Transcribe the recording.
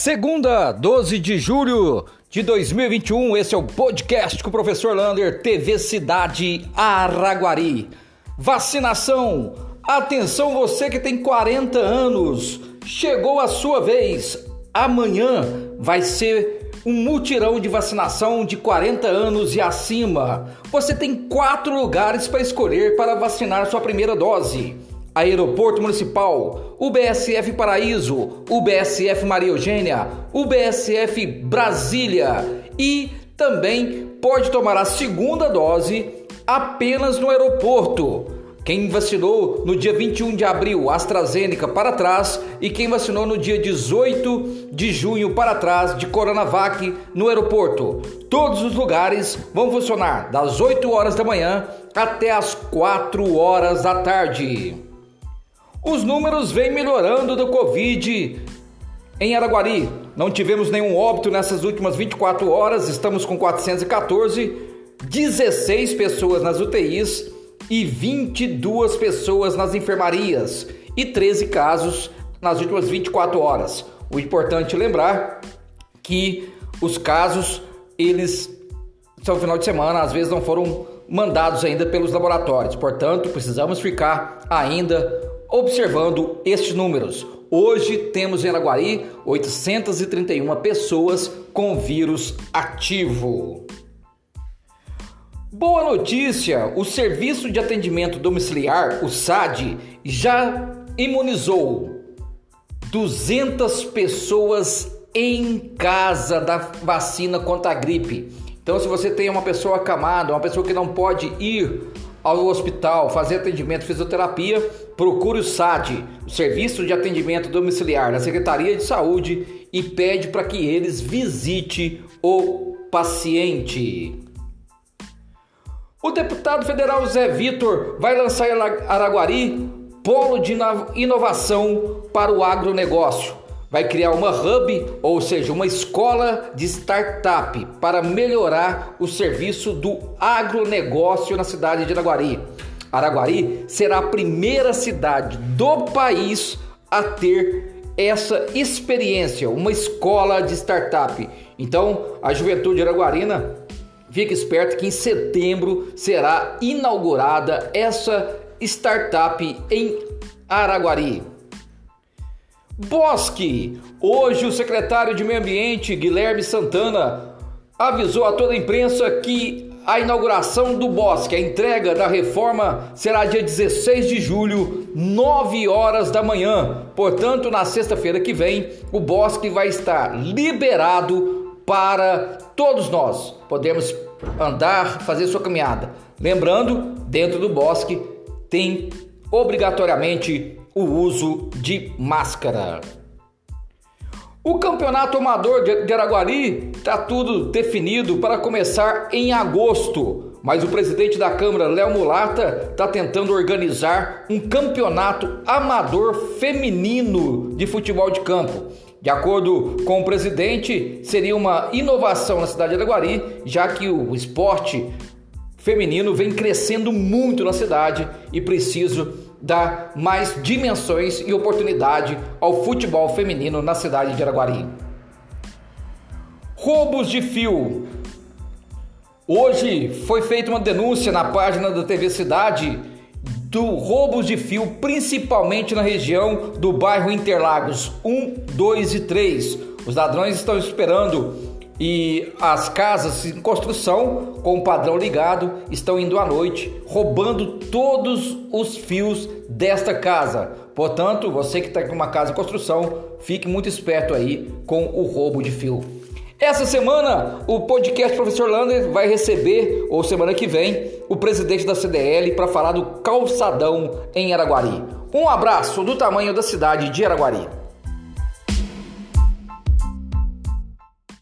Segunda, 12 de julho de 2021, esse é o podcast com o professor Lander, TV Cidade Araguari. Vacinação. Atenção você que tem 40 anos. Chegou a sua vez. Amanhã vai ser um mutirão de vacinação de 40 anos e acima. Você tem quatro lugares para escolher para vacinar sua primeira dose. Aeroporto Municipal, UBSF Paraíso, UBSF Maria Eugênia, UBSF Brasília e também pode tomar a segunda dose apenas no aeroporto. Quem vacinou no dia 21 de abril, AstraZeneca para trás, e quem vacinou no dia 18 de junho para trás de Coronavac no aeroporto. Todos os lugares vão funcionar das 8 horas da manhã até as 4 horas da tarde. Os números vêm melhorando do Covid em Araguari. Não tivemos nenhum óbito nessas últimas 24 horas, estamos com 414, 16 pessoas nas UTIs e 22 pessoas nas enfermarias e 13 casos nas últimas 24 horas. O importante lembrar que os casos eles são final de semana, às vezes não foram mandados ainda pelos laboratórios. Portanto, precisamos ficar ainda observando estes números. Hoje temos em Araguari 831 pessoas com vírus ativo. Boa notícia! O Serviço de Atendimento Domiciliar, o SAD, já imunizou 200 pessoas em casa da vacina contra a gripe. Então, se você tem uma pessoa acamada, uma pessoa que não pode ir ao hospital fazer atendimento fisioterapia, procure o SAD, o Serviço de Atendimento Domiciliar da Secretaria de Saúde e pede para que eles visite o paciente. O deputado federal Zé Vitor vai lançar em Araguari polo de inovação para o agronegócio vai criar uma hub, ou seja, uma escola de startup para melhorar o serviço do agronegócio na cidade de Araguari. Araguari será a primeira cidade do país a ter essa experiência, uma escola de startup. Então, a juventude araguarina fica esperto que em setembro será inaugurada essa startup em Araguari. Bosque. Hoje o secretário de Meio Ambiente, Guilherme Santana, avisou a toda a imprensa que a inauguração do Bosque, a entrega da reforma será dia 16 de julho, 9 horas da manhã. Portanto, na sexta-feira que vem, o Bosque vai estar liberado para todos nós. Podemos andar, fazer sua caminhada. Lembrando, dentro do Bosque tem obrigatoriamente o uso de máscara. O campeonato amador de Araguari está tudo definido para começar em agosto, mas o presidente da Câmara, Léo Mulata, está tentando organizar um campeonato amador feminino de futebol de campo. De acordo com o presidente, seria uma inovação na cidade de Araguari, já que o esporte feminino vem crescendo muito na cidade e preciso dar mais dimensões e oportunidade ao futebol feminino na cidade de Araguari. Roubos de fio. Hoje foi feita uma denúncia na página da TV Cidade do roubos de fio, principalmente na região do bairro Interlagos 1, 2 e 3. Os ladrões estão esperando e as casas em construção com o padrão ligado estão indo à noite roubando todos os fios desta casa. Portanto, você que está com uma casa em construção, fique muito esperto aí com o roubo de fio. Essa semana, o podcast Professor Lander vai receber, ou semana que vem, o presidente da CDL para falar do calçadão em Araguari. Um abraço do tamanho da cidade de Araguari.